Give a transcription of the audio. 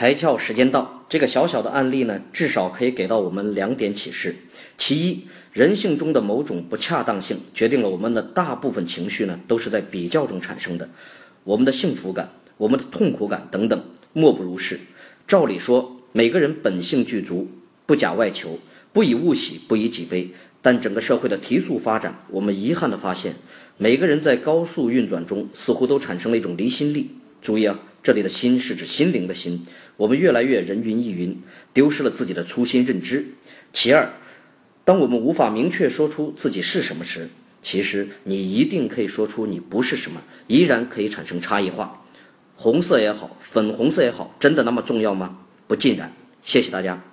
开窍时间到，这个小小的案例呢，至少可以给到我们两点启示。其一，人性中的某种不恰当性，决定了我们的大部分情绪呢，都是在比较中产生的。我们的幸福感、我们的痛苦感等等，莫不如是。照理说，每个人本性具足，不假外求，不以物喜，不以己悲。但整个社会的提速发展，我们遗憾地发现，每个人在高速运转中，似乎都产生了一种离心力。注意啊，这里的心是指心灵的心。我们越来越人云亦云，丢失了自己的初心认知。其二，当我们无法明确说出自己是什么时，其实你一定可以说出你不是什么，依然可以产生差异化。红色也好，粉红色也好，真的那么重要吗？不尽然。谢谢大家。